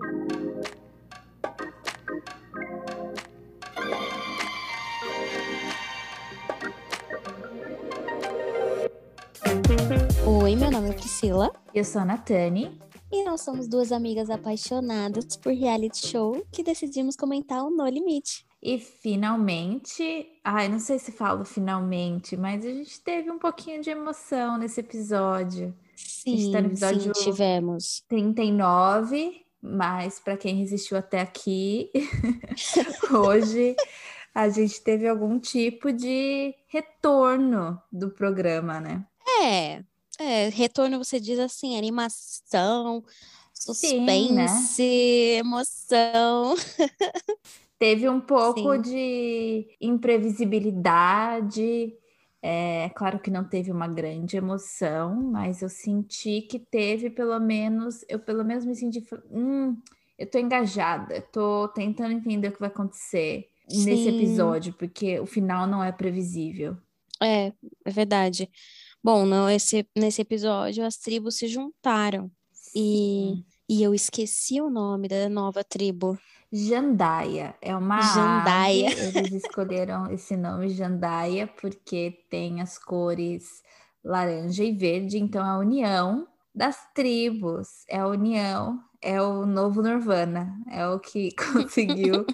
Oi, meu nome é Priscila. Eu sou a Natane. E nós somos duas amigas apaixonadas por reality show que decidimos comentar o No Limite. E finalmente, ai, não sei se falo finalmente, mas a gente teve um pouquinho de emoção nesse episódio. Sim, tá no episódio sim, tivemos. 39, mas para quem resistiu até aqui, hoje a gente teve algum tipo de retorno do programa, né? É, é, retorno você diz assim, animação, suspense, Sim, né? emoção. Teve um pouco Sim. de imprevisibilidade. É claro que não teve uma grande emoção, mas eu senti que teve pelo menos, eu pelo menos me senti, hum, eu tô engajada, tô tentando entender o que vai acontecer Sim. nesse episódio, porque o final não é previsível. É, é verdade. Bom, não, esse, nesse episódio as tribos se juntaram e, e eu esqueci o nome da nova tribo. Jandaia é uma Jandaia. Ave. Eles escolheram esse nome Jandaia porque tem as cores laranja e verde, então é a união das tribos, é a união, é o novo Nirvana, é o que conseguiu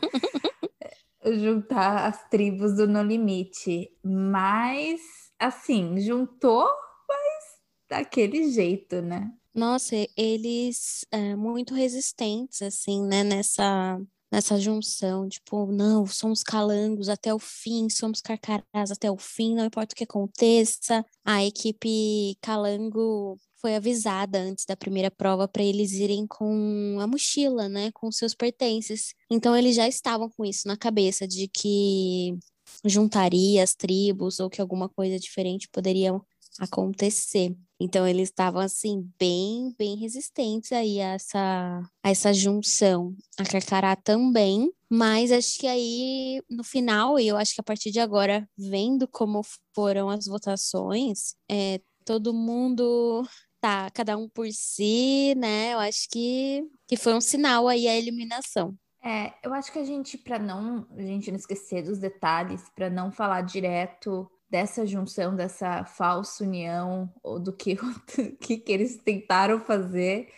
juntar as tribos do No Limite. Mas, assim, juntou, mas daquele jeito, né? Nossa, eles é, muito resistentes, assim, né, nessa, nessa junção, tipo, não, somos calangos até o fim, somos carcarás até o fim, não importa o que aconteça. A equipe calango foi avisada antes da primeira prova para eles irem com a mochila, né, com seus pertences. Então eles já estavam com isso na cabeça de que juntaria as tribos ou que alguma coisa diferente poderia acontecer. Então eles estavam assim bem, bem resistentes aí a essa a essa junção. A Carcará também, mas acho que aí no final e eu acho que a partir de agora, vendo como foram as votações, é, todo mundo tá cada um por si, né? Eu acho que que foi um sinal aí a eliminação. É, eu acho que a gente, para não a gente não esquecer dos detalhes, para não falar direto dessa junção, dessa falsa união, ou do que, que, que eles tentaram fazer.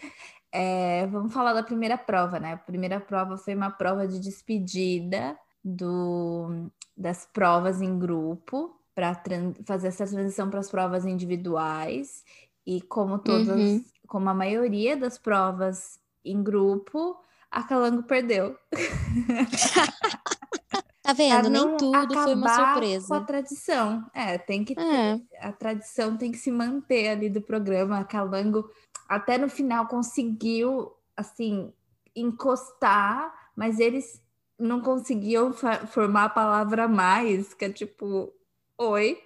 É, vamos falar da primeira prova, né? A primeira prova foi uma prova de despedida do, das provas em grupo para fazer essa transição para as provas individuais. E como todas, uhum. como a maioria das provas em grupo, a Calango perdeu. Tá vendo? Nem tudo foi uma surpresa. Com a tradição. É, tem que é. a tradição tem que se manter ali do programa. A Calango até no final conseguiu assim encostar, mas eles não conseguiam formar a palavra mais, que é tipo, oi.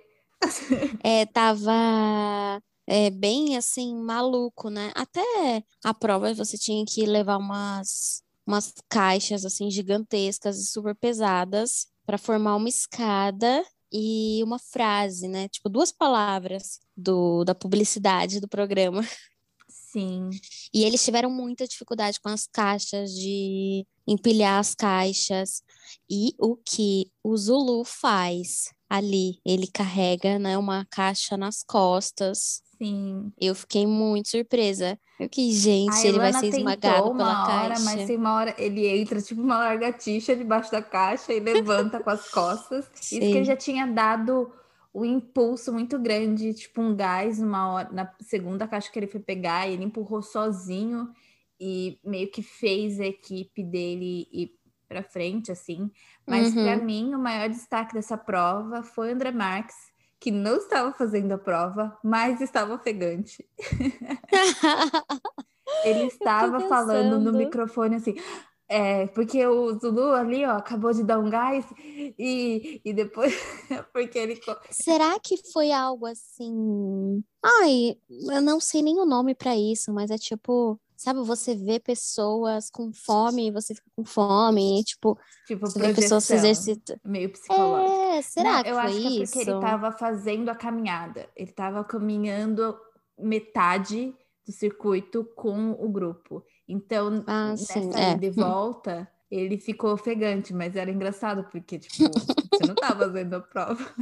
É, tava é, bem assim, maluco, né? Até a prova você tinha que levar umas umas caixas assim gigantescas e super pesadas para formar uma escada e uma frase, né? Tipo duas palavras do da publicidade do programa. Sim. E eles tiveram muita dificuldade com as caixas de empilhar as caixas e o que o Zulu faz ali, ele carrega, né, uma caixa nas costas Sim. Eu fiquei muito surpresa. Eu que, gente, ele vai ser esmagado pela hora, caixa. Mas tem uma hora, ele entra tipo uma largatixa debaixo da caixa e levanta com as costas. Sim. Isso que ele já tinha dado o impulso muito grande, tipo um gás numa hora, na segunda caixa que ele foi pegar, e ele empurrou sozinho e meio que fez a equipe dele ir para frente, assim. Mas uhum. para mim, o maior destaque dessa prova foi o André Marques, que não estava fazendo a prova, mas estava ofegante. Ele estava falando no microfone assim, é, porque o Zulu ali, ó, acabou de dar um gás e, e depois, porque ele... Será que foi algo assim... Ai, eu não sei nem o nome para isso, mas é tipo Sabe, você vê pessoas com fome e você fica com fome, e, tipo, tipo você vê pessoas se exercita. Meio psicológico. É, será Não, que eu foi acho isso? que é porque ele estava fazendo a caminhada. Ele estava caminhando metade do circuito com o grupo. Então, ah, nessa sim, é. ida e volta, ele ficou ofegante, mas era engraçado, porque, tipo, você não tava fazendo a prova.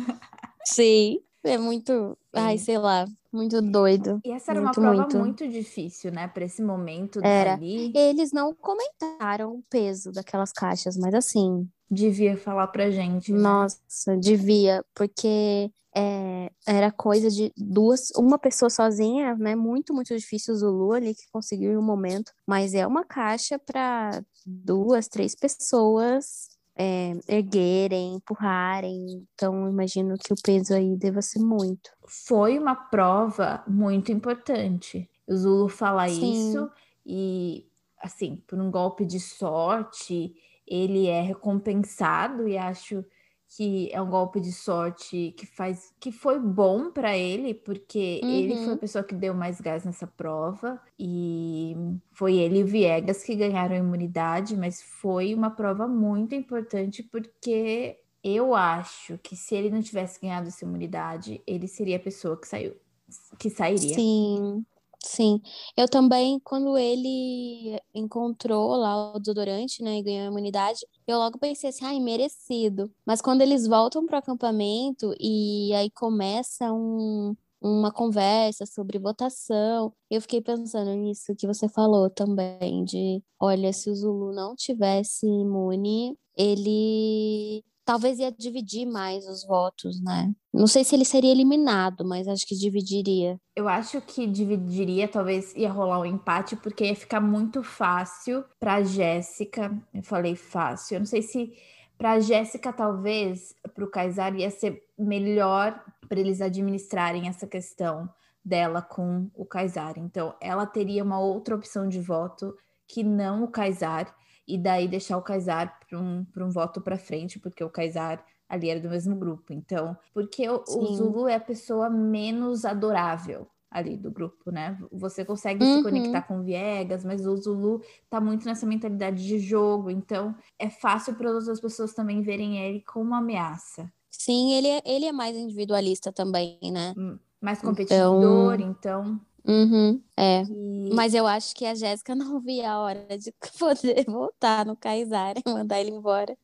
Sim, é muito, ai, sei lá, muito doido. E essa era muito, uma prova muito. muito difícil, né, para esse momento Era. ali. Eles não comentaram o peso daquelas caixas, mas assim, Devia falar pra gente. né? nossa, devia, porque é, era coisa de duas, uma pessoa sozinha, né? Muito, muito difícil o Zulu ali que conseguiu em um momento, mas é uma caixa para duas, três pessoas é, erguerem, empurrarem. Então, imagino que o peso aí deva ser muito. Foi uma prova muito importante. O Zulu fala Sim. isso e, assim, por um golpe de sorte, ele é recompensado e acho que é um golpe de sorte que faz que foi bom para ele, porque ele foi a Uhum. pessoa que deu mais gás nessa prova e foi ele e o Viegas que ganharam a imunidade, mas foi uma prova muito importante porque eu acho que se ele não tivesse ganhado essa imunidade, ele seria a pessoa que saiu, que sairia. Sim, sim. Eu também, quando ele encontrou lá o desodorante, né, e ganhou a imunidade, eu logo pensei assim, ai, merecido. Mas quando eles voltam pro acampamento e aí começa um, uma conversa sobre votação, eu fiquei pensando nisso que você falou também, de, olha, se o Zulu não tivesse imune, ele talvez ia dividir mais os votos, né? Não sei se ele seria eliminado, mas acho que dividiria. Eu acho que dividiria, talvez ia rolar um empate, porque ia ficar muito fácil para Jéssica. Eu falei fácil, eu não sei se para Jéssica, talvez, para o Kaysar ia ser melhor para eles administrarem essa questão dela com o Kaysar. Então, ela teria uma outra opção de voto que não o Kaysar, e daí deixar o Kaysar para um, pra um voto para frente, porque o Kaysar ali era do mesmo grupo. Então, porque o, o. Zulu é a pessoa menos adorável ali do grupo, né? Você consegue se Uhum. conectar com Viegas, mas o Zulu tá muito nessa mentalidade de jogo, então é fácil para outras pessoas também verem ele como uma ameaça. Sim, ele é, ele é mais individualista também, né? Mais competidor, então. Uhum, é. e- Mas eu acho que a Jéssica não via a hora de poder voltar no Kaysar e mandar ele embora.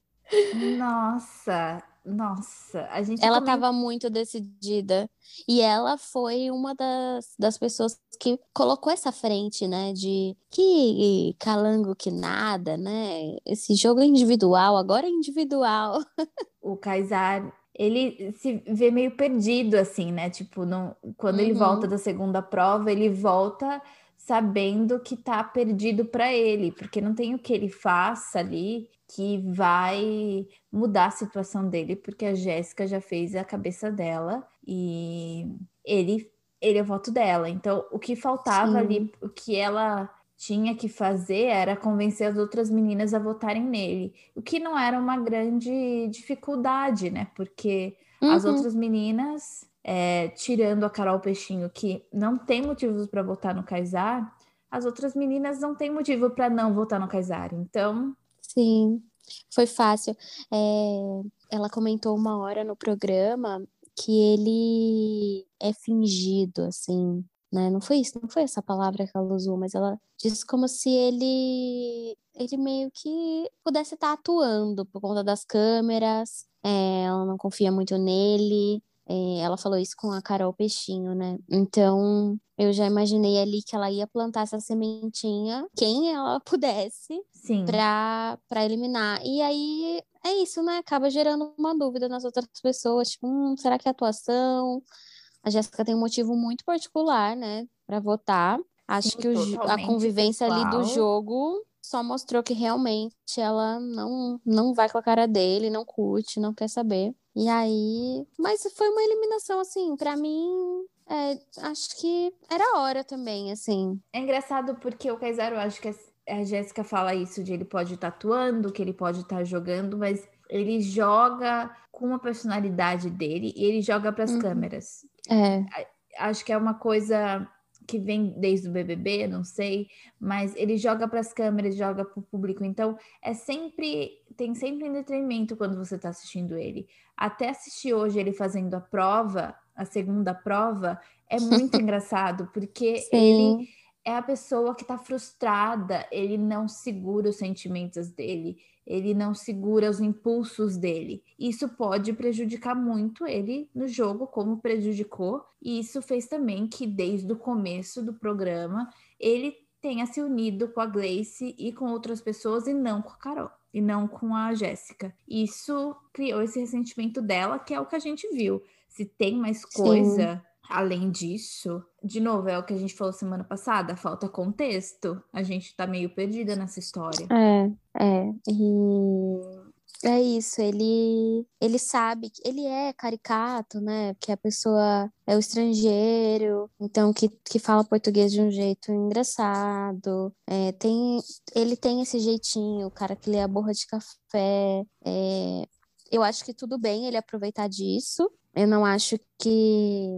Nossa, nossa, a gente Ela estava muito decidida. E ela foi uma das, das pessoas que colocou essa frente, né? De que calango que nada, né? Esse jogo é individual, agora é individual. o Kaysar, ele se vê meio perdido, assim, né? Tipo, não, quando ele Uhum. volta da segunda prova, ele volta sabendo que tá perdido para ele, porque não tem o que ele faça ali que vai mudar a situação dele, porque a Jéssica já fez a cabeça dela e ele, ele é o voto dela. Então, o que faltava Sim. ali, o que ela tinha que fazer era convencer as outras meninas a votarem nele. O que não era uma grande dificuldade, né? Porque as Uhum. outras meninas, é, tirando a Carol Peixinho, que não tem motivos para votar no Kaysar, as outras meninas não têm motivo para não votar no Kaysar. Então, Sim, foi fácil. É, ela comentou uma hora no programa que ele é fingido, assim, né? Não foi isso, não foi essa palavra que ela usou, mas ela disse como se ele, ele meio que pudesse estar atuando por conta das câmeras. É, ela não confia muito nele. É, ela falou isso com a Carol Peixinho, né? Então, eu já imaginei ali que ela ia plantar essa sementinha, quem ela pudesse, pra eliminar. E aí é isso, né? Acaba gerando uma dúvida nas outras pessoas, tipo, hum, será que é atuação? A Jéssica tem um motivo muito particular, né, pra votar. Acho Sim, que o a convivência ali do jogo só mostrou que realmente ela não, não vai com a cara dele, não curte, não quer saber. E aí, mas foi uma eliminação assim, pra mim, é, acho que era hora também, assim. É engraçado porque o Kaysar, eu acho que a Jéssica fala isso de ele pode estar atuando, que ele pode estar jogando, mas ele joga com a personalidade dele e ele joga para as Uhum. câmeras. É, Acho que é uma coisa que vem desde o BBB, não sei, mas ele joga para as câmeras, joga para o público. Então, é sempre tem sempre entretenimento quando você está assistindo ele. Até assistir hoje ele fazendo a prova, a segunda prova, é muito engraçado, porque ele sim. é a pessoa que tá frustrada, ele não segura os sentimentos dele, ele não segura os impulsos dele. Isso pode prejudicar muito ele no jogo, como prejudicou, e isso fez também que desde o começo do programa ele tenha se unido com a Gleice e com outras pessoas e não com a Carol e não com a Jéssica. Isso criou esse ressentimento dela, que é o que a gente viu. Se tem mais coisa Sim. Além disso, de novo, é o que a gente falou semana passada, falta contexto. A gente tá meio perdida nessa história. É, é. E é isso, ele ele sabe que ele é caricato, né? Que a pessoa é o estrangeiro, então que, que fala português de um jeito engraçado. É, tem, ele tem esse jeitinho, o cara que lê a borra de café. É, eu acho que tudo bem ele aproveitar disso. Eu não acho que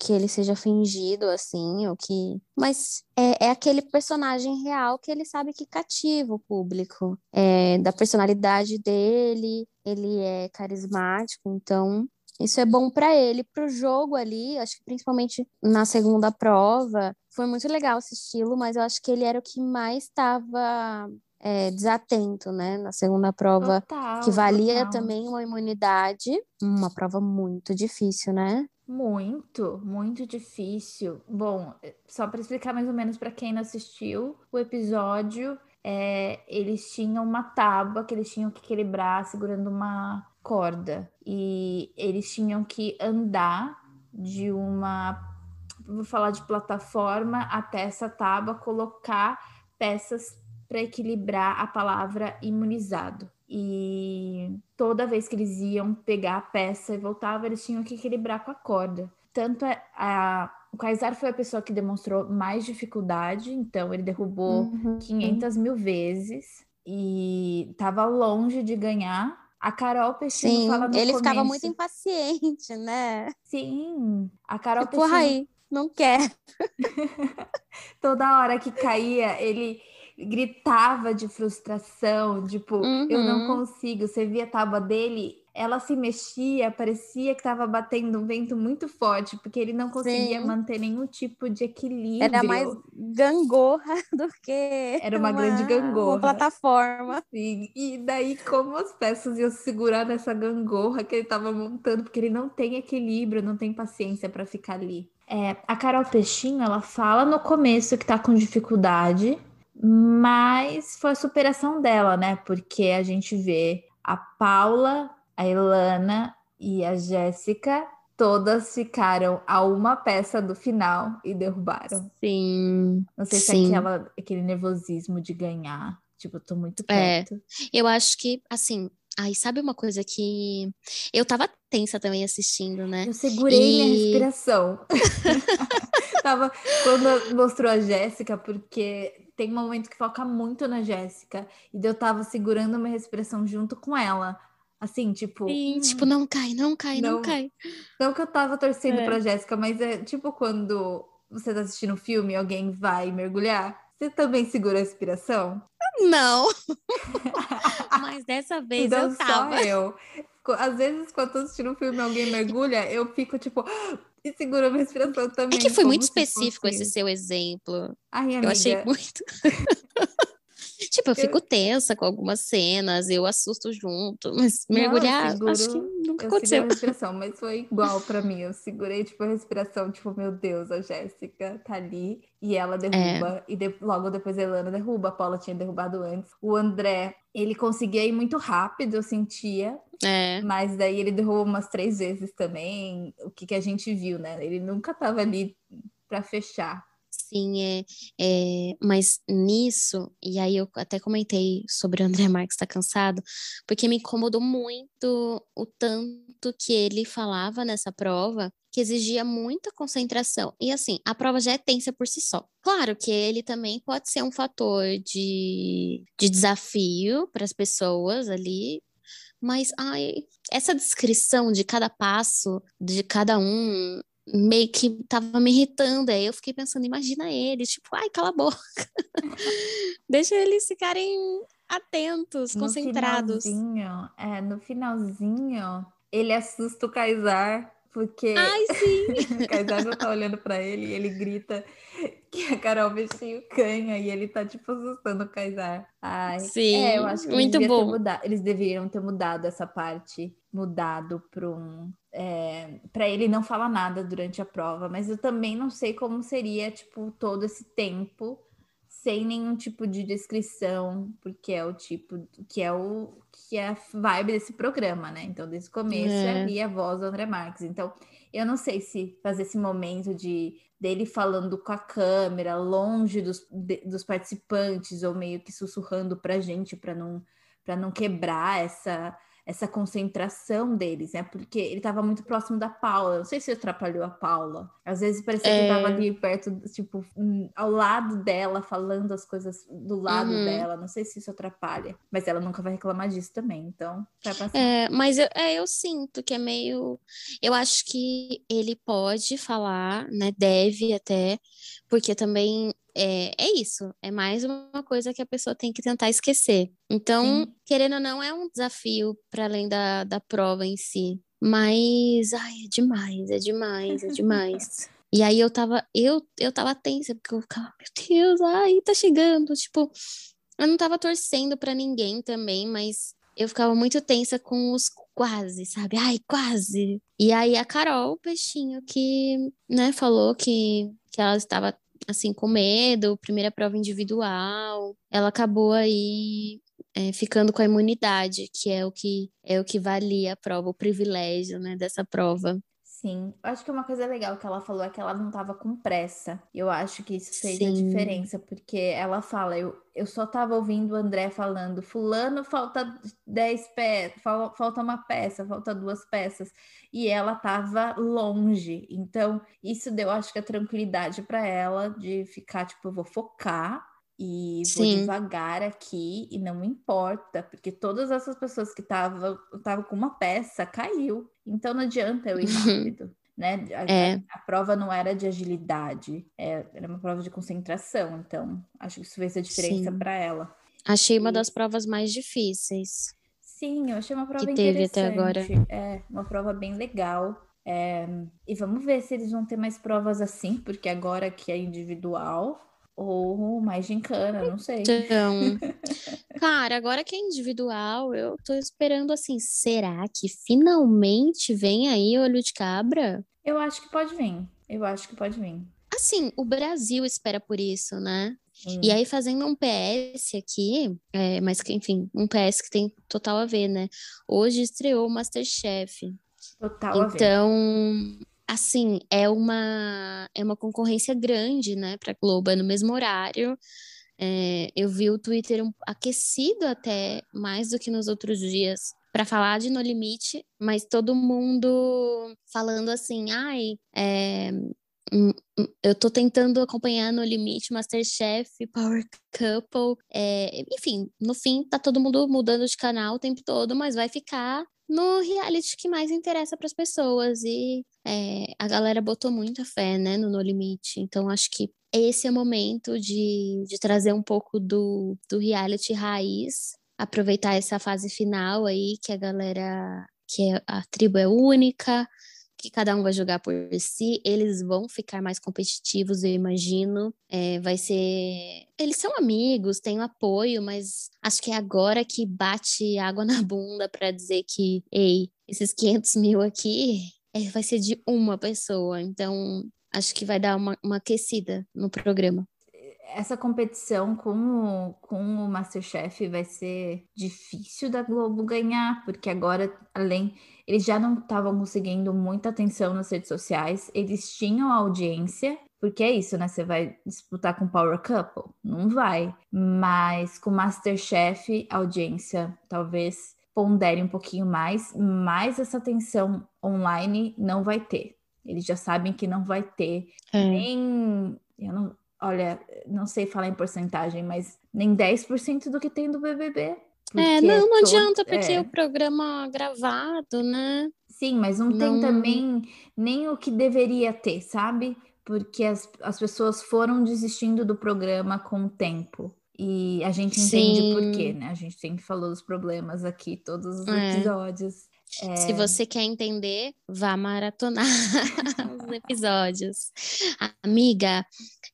que ele seja fingido assim, ou que. Mas é, é aquele personagem real que ele sabe que cativa o público. É, da personalidade dele, ele é carismático, então isso é bom para ele, para o jogo ali. Acho que principalmente na segunda prova foi muito legal assisti-lo, mas eu acho que ele era o que mais estava é, desatento, né? Na segunda prova, total, que valia total. também uma imunidade, uma prova muito difícil, né? Muito, muito difícil. Bom, só para explicar mais ou menos para quem não assistiu o episódio, é, eles tinham uma tábua que eles tinham que equilibrar segurando uma corda e eles tinham que andar de uma, vou falar de plataforma até essa tábua, colocar peças para equilibrar a palavra imunizado. E toda vez que eles iam pegar a peça e voltavam, eles tinham que equilibrar com a corda. Tanto a, a o Kaysar foi a pessoa que demonstrou mais dificuldade, então ele derrubou uhum. 500 mil vezes e estava longe de ganhar. A Carol Peixinho Sim, fala no ele começo... ficava muito impaciente, né? Sim, a Carol tipo, Peixinho... aí, não quer. Toda hora que caía, ele gritava de frustração, tipo, uhum. eu não uhum. consigo. Você via a tábua dele, ela se mexia, parecia que estava batendo um vento muito forte, porque ele não conseguia Sim. manter nenhum tipo de equilíbrio. Era mais gangorra do que. Era uma, uma grande gangorra. Uma plataforma. Sim. E daí, como as peças iam segurar nessa gangorra que ele estava montando, porque ele não tem equilíbrio, não tem paciência para ficar ali. É, a Carol Peixinho, ela fala no começo que está com dificuldade, mas foi a superação dela, né? Porque a gente vê a Paula, a Elana e a Jéssica todas ficaram a uma peça do final e derrubaram. Sim. Não sei sim. se é aquela, aquele nervosismo de ganhar. Tipo, eu tô muito perto. É, eu acho que, assim, Ai, sabe uma coisa que eu tava tensa também assistindo, né? Eu segurei e... minha respiração. tava quando mostrou a Jéssica, porque tem um momento que foca muito na Jéssica. E eu tava segurando uma respiração junto com ela. Assim, tipo. Sim, hum, tipo, não cai, não cai, não, não cai. Não que eu tava torcendo é. pra Jéssica, mas é tipo quando você tá assistindo um filme e alguém vai mergulhar. Você também segura a respiração? Não. mas dessa vez então, eu tava. Só eu. Às vezes, quando eu tô assistindo um filme e alguém mergulha, eu fico tipo e segura a respiração também. É que foi muito específico fosse... esse seu exemplo. Ai, amiga. Eu achei muito. tipo, eu fico eu... tensa com algumas cenas, eu assusto junto, mas mergulhar, seguro, acho que nunca aconteceu. a respiração, mas foi igual para mim. Eu segurei, tipo, a respiração, tipo, meu Deus, a Jéssica tá ali e ela derruba, é. e de... logo depois a Elana derruba, a Paula tinha derrubado antes. O André, ele conseguia ir muito rápido, eu sentia, é. Mas daí ele derrubou umas três vezes também. O que, que a gente viu, né? Ele nunca tava ali para fechar. Sim, é, é, mas nisso, e aí eu até comentei sobre o André Marques estar tá cansado, porque me incomodou muito o tanto que ele falava nessa prova, que exigia muita concentração. E assim, a prova já é tensa por si só. Claro que ele também pode ser um fator de, de desafio para as pessoas ali, mas ai, essa descrição de cada passo, de cada um, meio que tava me irritando. Aí eu fiquei pensando, imagina eles, tipo, ai, cala a boca. Deixa eles ficarem atentos, no concentrados. Finalzinho, é, no finalzinho, ele assusta o Kaysar Porque Ai, sim! o Kaysar não tá olhando pra ele e ele grita que a Carol vestiu canha e ele tá, tipo, assustando o Kaysar. Ai, Sim, é, eu acho que muito eles, bom. Mudado, eles deveriam ter mudado essa parte, mudado para um. É, para ele não falar nada durante a prova, mas eu também não sei como seria, tipo, todo esse tempo sem nenhum tipo de descrição, porque é o tipo que é o que é a vibe desse programa, né? Então, desde o começo é. ali a voz do André Marques. Então, eu não sei se fazer esse momento de dele falando com a câmera, longe dos, de, dos participantes, ou meio que sussurrando pra gente para não para não quebrar essa essa concentração deles, né? Porque ele estava muito próximo da Paula. Não sei se atrapalhou a Paula. Às vezes parecia é... que ele estava ali perto, tipo, hum, ao lado dela, falando as coisas do lado uhum. dela. Não sei se isso atrapalha. Mas ela nunca vai reclamar disso também. Então, vai passar. É, mas eu, é, eu sinto que é meio. Eu acho que ele pode falar, né? Deve até, porque também é, é isso, é mais uma coisa que a pessoa tem que tentar esquecer. Então, Sim. querendo ou não, é um desafio para além da, da prova em si. Mas, ai, é demais, é demais, é demais. e aí eu tava, eu, eu tava tensa, porque eu ficava, meu Deus, ai, tá chegando. Tipo, eu não tava torcendo para ninguém também, mas eu ficava muito tensa com os quase, sabe? Ai, quase. E aí a Carol, o peixinho, que, né, falou que, que ela estava assim, com medo, primeira prova individual, ela acabou aí é, ficando com a imunidade, que é o que é o que valia a prova, o privilégio, né, dessa prova. Sim, eu acho que uma coisa legal que ela falou é que ela não estava com pressa. Eu acho que isso fez Sim. a diferença, porque ela fala, eu, eu só estava ouvindo o André falando, fulano falta 10 peças, falta uma peça, falta duas peças, e ela estava longe. Então, isso deu, acho que a tranquilidade para ela de ficar, tipo, eu vou focar e vou Sim. devagar aqui e não importa, porque todas essas pessoas que estavam com uma peça caiu. Então não adianta eu ir rápido. né? A, é. a, a, prova não era de agilidade, é, era uma prova de concentração. Então, acho que isso fez a diferença para ela. Achei e... uma das provas mais difíceis. Sim, eu achei uma prova que teve até agora. É, uma prova bem legal. É, e vamos ver se eles vão ter mais provas assim, porque agora que é individual, ou mais gincana, não sei. Então, cara, agora que é individual, eu tô esperando assim, será que finalmente vem aí olho de cabra? Eu acho que pode vir. Eu acho que pode vir. Assim, o Brasil espera por isso, né? Hum. E aí, fazendo um PS aqui, é, mas que, enfim, um PS que tem total a ver, né? Hoje estreou o Masterchef. Total então, assim, é uma, é uma concorrência grande, né, para Globo, é no mesmo horário. É, eu vi o Twitter um, aquecido até mais do que nos outros dias para falar de No Limite, mas todo mundo falando assim, ai, é, hum, hum, eu tô tentando acompanhar No Limite, Masterchef, Power Couple, é, enfim, no fim tá todo mundo mudando de canal o tempo todo, mas vai ficar no reality que mais interessa para as pessoas. E é, a galera botou muita fé, né, no No Limite. Então, acho que esse é o momento de, de trazer um pouco do, do reality raiz, aproveitar essa fase final aí, que a galera, que é, a tribo é única, que cada um vai jogar por si, eles vão ficar mais competitivos, eu imagino. É, vai ser. Eles são amigos, têm apoio, mas acho que é agora que bate água na bunda para dizer que, ei, esses 500 mil aqui é, vai ser de uma pessoa. Então, acho que vai dar uma, uma aquecida no programa essa competição com o, com o Masterchef vai ser difícil da Globo ganhar, porque agora, além, eles já não estavam conseguindo muita atenção nas redes sociais, eles tinham audiência, porque é isso, né? Você vai disputar com Power Couple? Não vai. Mas com Masterchef, audiência talvez pondere um pouquinho mais, mas essa atenção online não vai ter. Eles já sabem que não vai ter é. nem. Eu não, olha, não sei falar em porcentagem, mas nem 10% do que tem do BBB. É, não, não adianta, porque é. o programa gravado, né? Sim, mas não, não, tem também nem o que deveria ter, sabe? Porque as, as pessoas foram desistindo do programa com o tempo. E a gente entende Sim. por quê, né? A gente sempre falou dos problemas aqui, todos os é. episódios. É... Se você quer entender, vá maratonar os episódios. Amiga,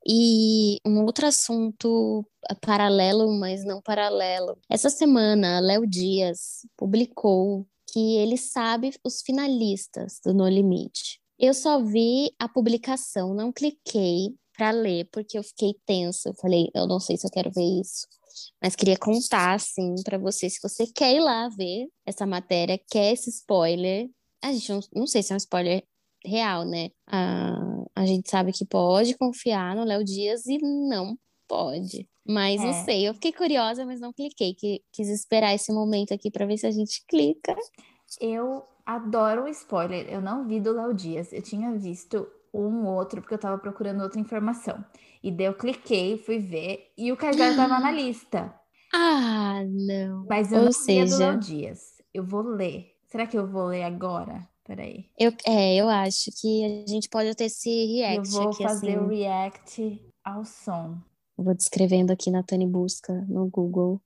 e um outro assunto paralelo, mas não paralelo. Essa semana, Léo Dias publicou que ele sabe os finalistas do No Limite. Eu só vi a publicação, não cliquei para ler, porque eu fiquei tensa. Eu falei, eu não sei se eu quero ver isso. Mas queria contar, assim, para você, se você quer ir lá ver essa matéria, quer esse spoiler. A gente não, não sei se é um spoiler real, né? A, a gente sabe que pode confiar no Léo Dias e não pode. Mas é. não sei, eu fiquei curiosa, mas não cliquei. Que, quis esperar esse momento aqui para ver se a gente clica. Eu adoro o spoiler. Eu não vi do Léo Dias. Eu tinha visto um outro, porque eu tava procurando outra informação. E daí eu cliquei, fui ver, e o Kaysar tava na lista. Ah, não. Mas eu Ou não seja... do Léo Dias. Eu vou ler. Será que eu vou ler agora? Peraí. Eu, é, eu acho que a gente pode ter esse react. Eu vou aqui, fazer assim. o react ao som. vou descrevendo aqui na Tani Busca no Google.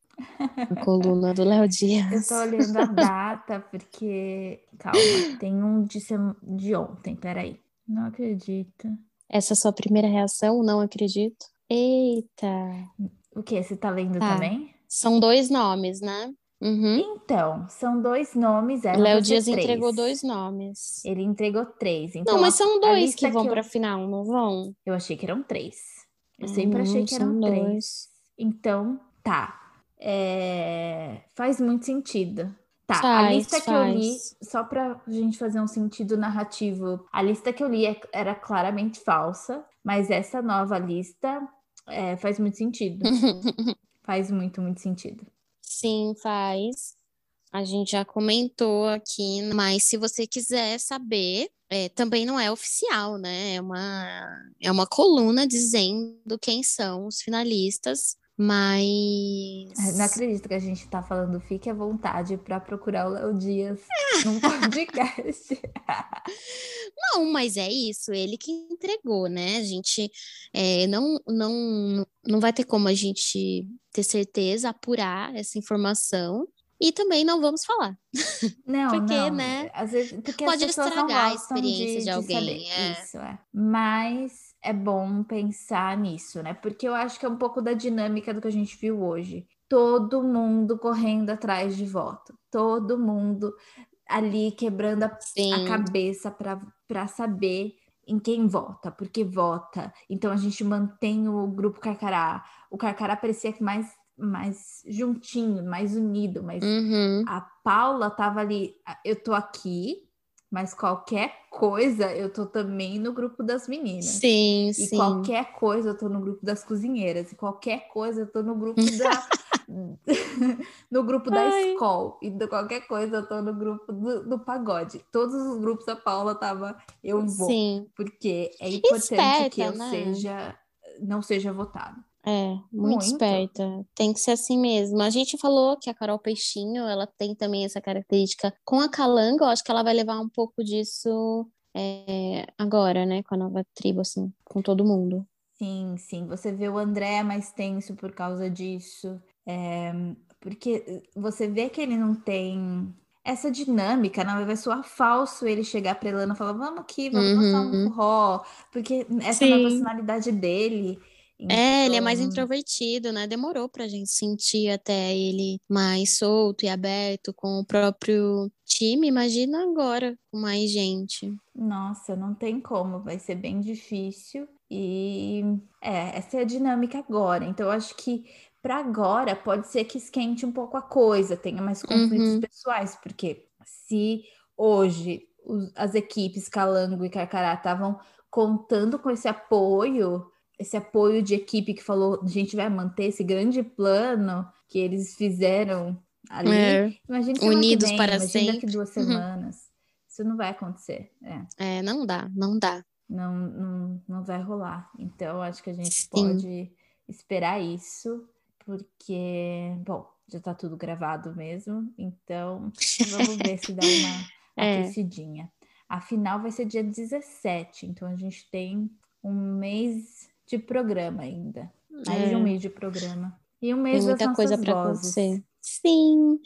A coluna do Léo Dias. Eu tô olhando a data, porque. Calma, tem um de, sem... de ontem, peraí. Não acredito. Essa é a sua primeira reação? Não acredito. Eita. O que? Você tá lendo tá. também? São dois nomes, né? Uhum. Então, são dois nomes. Léo Dias três. entregou dois nomes. Ele entregou três. Então, não, mas são dois que vão que eu... para final, não vão? Eu achei que eram três. Eu sempre achei que eram três. Dois. Então, tá. É... Faz muito sentido. Tá, faz, a lista faz. que eu li, só pra gente fazer um sentido narrativo, a lista que eu li é, era claramente falsa, mas essa nova lista é, faz muito sentido. faz muito, muito sentido. Sim, faz. A gente já comentou aqui, mas se você quiser saber, é, também não é oficial, né? É uma, é uma coluna dizendo quem são os finalistas. Mas. Não acredito que a gente tá falando, fique à vontade para procurar o Léo Dias num podcast. não, mas é isso, ele que entregou, né? A gente é, não, não, não vai ter como a gente ter certeza, apurar essa informação. E também não vamos falar. Não, porque, não. né? Às vezes, porque pode estragar a experiência de, de alguém. É. Isso, é. Mas é bom pensar nisso, né? Porque eu acho que é um pouco da dinâmica do que a gente viu hoje. Todo mundo correndo atrás de voto, todo mundo ali quebrando a, a cabeça para saber em quem vota, porque vota. Então a gente mantém o grupo Carcará. O Carcará parecia que mais mais juntinho, mais unido, mas uhum. a Paula tava ali, eu tô aqui, mas qualquer coisa eu tô também no grupo das meninas. Sim, e sim. qualquer coisa eu tô no grupo das cozinheiras. E qualquer coisa eu tô no grupo da. no grupo da Ai. escola. E de qualquer coisa eu tô no grupo do, do, pagode. Todos os grupos a Paula tava. Eu vou. Sim. Porque é importante que eu né? seja. Não seja votado. É, muito, muito, esperta. Tem que ser assim mesmo. A gente falou que a Carol Peixinho, ela tem também essa característica. Com a Calanga, eu acho que ela vai levar um pouco disso é, agora, né? Com a nova tribo, assim, com todo mundo. Sim, sim. Você vê o André mais tenso por causa disso. É, porque você vê que ele não tem essa dinâmica, não vai soar falso ele chegar pra Elana e falar, vamos aqui, vamos uhum. passar um forró, porque essa Sim. é a personalidade dele. Então... É, ele é mais então introvertido, né? Demorou pra gente sentir até ele mais solto e aberto com o próprio time. Imagina agora com mais gente. Nossa, não tem como, vai ser bem difícil. E é, essa é a dinâmica agora. Então, eu acho que para agora pode ser que esquente um pouco a coisa, tenha mais conflitos uhum. pessoais, porque se hoje os, as equipes Calango e Carcará estavam contando com esse apoio esse apoio de equipe que falou, a gente vai manter esse grande plano que eles fizeram ali. É. Imagina Unidos vem, para imagina sempre. daqui duas uhum. semanas. Uhum. Isso não vai acontecer. É. é, não dá, não dá. Não, não, não vai rolar. Então, acho que a gente Sim. pode esperar isso, porque, bom, já tá tudo gravado mesmo. Então, vamos ver se dá uma é. aquecidinha. A final vai ser dia 17, então a gente tem um mês de programa ainda. Mais é. de um mês de programa. E um mês Tem muita coisa para acontecer. Sim.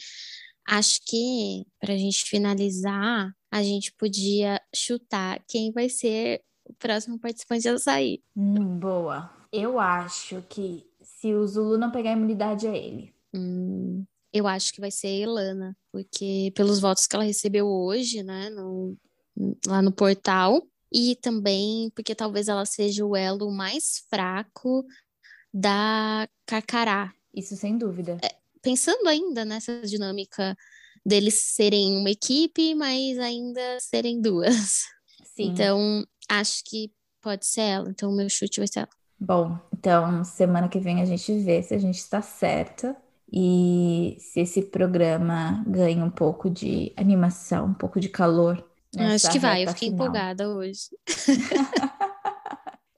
Acho que para a gente finalizar, a gente podia chutar quem vai ser o próximo participante a sair. Hum, boa. Eu acho que se o Zulu não pegar a imunidade, é ele. Hum, eu acho que vai ser a Elana, porque pelos votos que ela recebeu hoje, né, no, lá no portal, e também porque talvez ela seja o elo mais fraco da Carcará. Isso sem dúvida. É, pensando ainda nessa dinâmica deles serem uma equipe, mas ainda serem duas. Sim. Então, acho que pode ser ela. Então, o meu chute vai ser ela. Bom, então semana que vem a gente vê se a gente está certa e se esse programa ganha um pouco de animação, um pouco de calor. Acho que vai, eu fiquei final. empolgada hoje.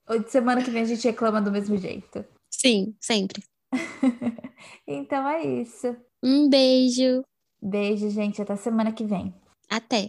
Hoje, semana que vem a gente reclama do mesmo jeito. Sim, sempre. então é isso. Um beijo. Beijo, gente. Até semana que vem. Até.